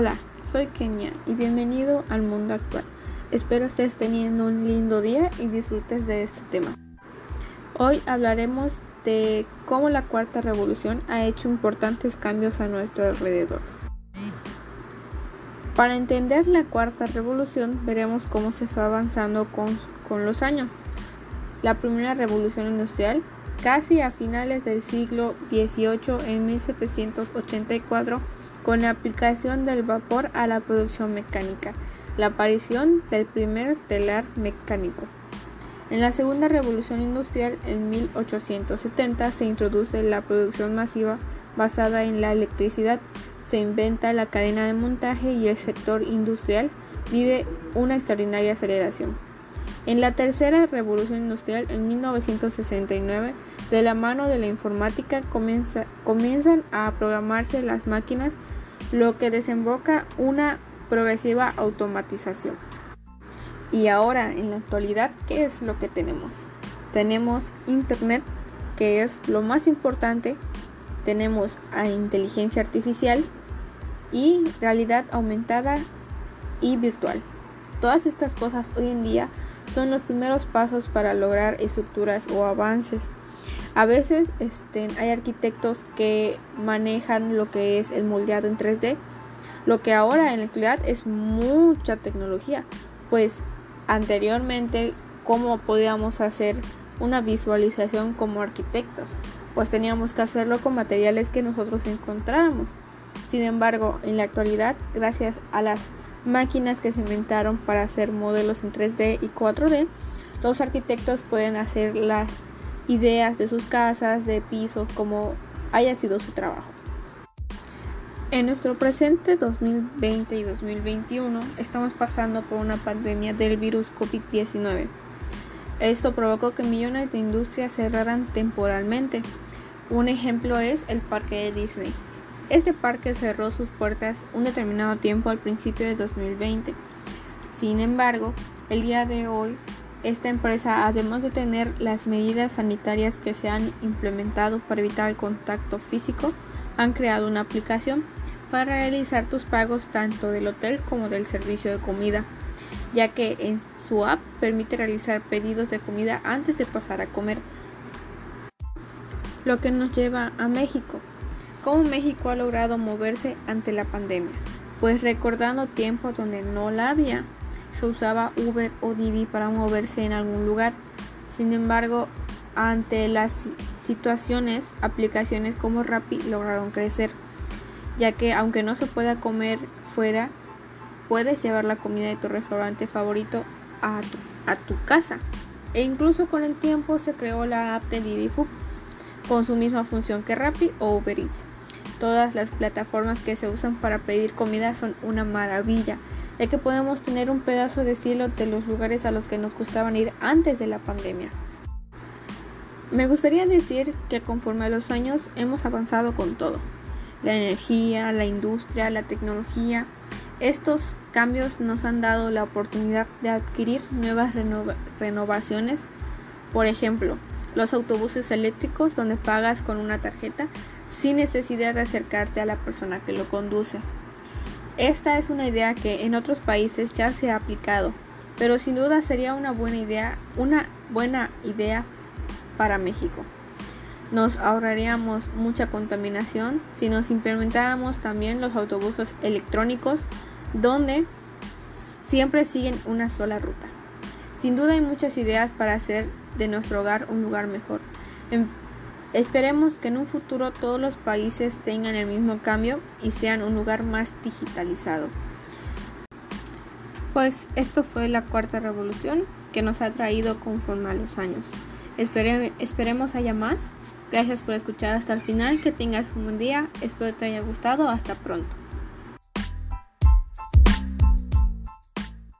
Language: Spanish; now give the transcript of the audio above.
Hola, soy Kenia y bienvenido al mundo actual. Espero estés teniendo un lindo día y disfrutes de este tema. Hoy hablaremos de cómo la cuarta revolución ha hecho importantes cambios a nuestro alrededor. Para entender la cuarta revolución veremos cómo se fue avanzando con, con los años. La primera revolución industrial, casi a finales del siglo XVIII en 1784, con la aplicación del vapor a la producción mecánica, la aparición del primer telar mecánico. En la segunda revolución industrial, en 1870, se introduce la producción masiva basada en la electricidad, se inventa la cadena de montaje y el sector industrial vive una extraordinaria aceleración. En la tercera revolución industrial, en 1969, de la mano de la informática comienzan a programarse las máquinas lo que desemboca una progresiva automatización. Y ahora, en la actualidad, ¿qué es lo que tenemos? Tenemos Internet, que es lo más importante, tenemos inteligencia artificial y realidad aumentada y virtual. Todas estas cosas hoy en día son los primeros pasos para lograr estructuras o avances a veces este, hay arquitectos que manejan lo que es el moldeado en 3D, lo que ahora en la actualidad es mucha tecnología, pues anteriormente cómo podíamos hacer una visualización como arquitectos, pues teníamos que hacerlo con materiales que nosotros encontráramos. Sin embargo, en la actualidad, gracias a las máquinas que se inventaron para hacer modelos en 3D y 4D, los arquitectos pueden hacer las ideas de sus casas, de pisos, como haya sido su trabajo. En nuestro presente 2020 y 2021 estamos pasando por una pandemia del virus COVID-19. Esto provocó que millones de industrias cerraran temporalmente. Un ejemplo es el parque de Disney. Este parque cerró sus puertas un determinado tiempo al principio de 2020. Sin embargo, el día de hoy esta empresa, además de tener las medidas sanitarias que se han implementado para evitar el contacto físico, han creado una aplicación para realizar tus pagos tanto del hotel como del servicio de comida, ya que en su app permite realizar pedidos de comida antes de pasar a comer. Lo que nos lleva a México. ¿Cómo México ha logrado moverse ante la pandemia? Pues recordando tiempos donde no la había, se usaba Uber o Didi para moverse en algún lugar. Sin embargo, ante las situaciones, aplicaciones como Rappi lograron crecer, ya que aunque no se pueda comer fuera, puedes llevar la comida de tu restaurante favorito a tu, a tu casa. E incluso con el tiempo se creó la app de Didi Food con su misma función que Rappi o Uber Eats. Todas las plataformas que se usan para pedir comida son una maravilla ya que podemos tener un pedazo de cielo de los lugares a los que nos gustaban ir antes de la pandemia. Me gustaría decir que conforme a los años hemos avanzado con todo. La energía, la industria, la tecnología. Estos cambios nos han dado la oportunidad de adquirir nuevas renovaciones. Por ejemplo, los autobuses eléctricos donde pagas con una tarjeta sin necesidad de acercarte a la persona que lo conduce. Esta es una idea que en otros países ya se ha aplicado, pero sin duda sería una buena idea, una buena idea para México. Nos ahorraríamos mucha contaminación si nos implementáramos también los autobuses electrónicos donde siempre siguen una sola ruta. Sin duda hay muchas ideas para hacer de nuestro hogar un lugar mejor. Esperemos que en un futuro todos los países tengan el mismo cambio y sean un lugar más digitalizado. Pues esto fue la cuarta revolución que nos ha traído conforme a los años. esperemos haya más. Gracias por escuchar hasta el final. Que tengas un buen día. Espero te haya gustado. Hasta pronto.